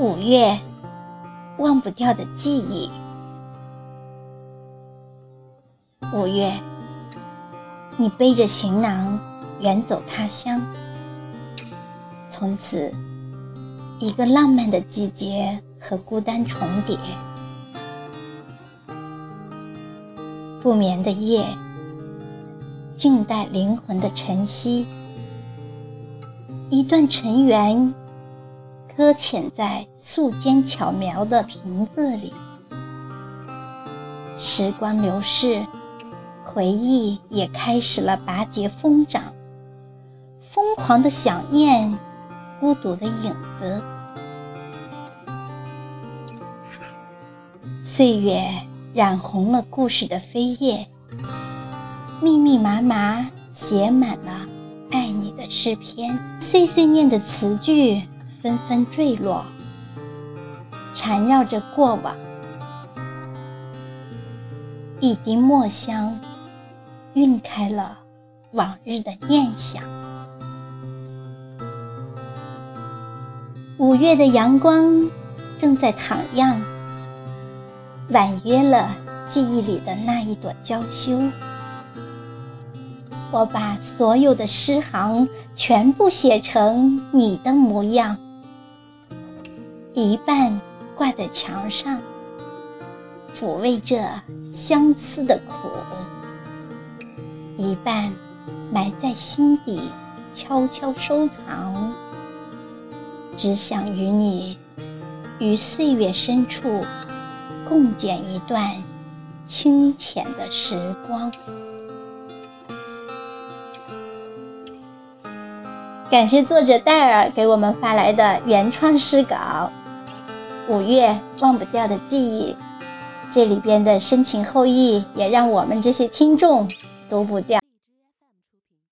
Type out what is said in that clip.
五月，忘不掉的记忆。五月，你背着行囊远走他乡，从此，一个浪漫的季节和孤单重叠。不眠的夜，静待灵魂的晨曦。一段尘缘。搁浅在素笺巧描的瓶子里，时光流逝，回忆也开始了拔节疯长，疯狂的想念，孤独的影子，岁月染红了故事的扉页，密密麻麻写满了爱你的诗篇，碎碎念的词句。纷纷坠落，缠绕着过往。一滴墨香，晕开了往日的念想。五月的阳光正在徜徉，婉约了记忆里的那一朵娇羞。我把所有的诗行全部写成你的模样。一半挂在墙上，抚慰着相思的苦；一半埋在心底，悄悄收藏。只想与你于岁月深处共剪一段清浅的时光。感谢作者戴尔给我们发来的原创诗稿。五月忘不掉的记忆，这里边的深情厚谊也让我们这些听众读不掉。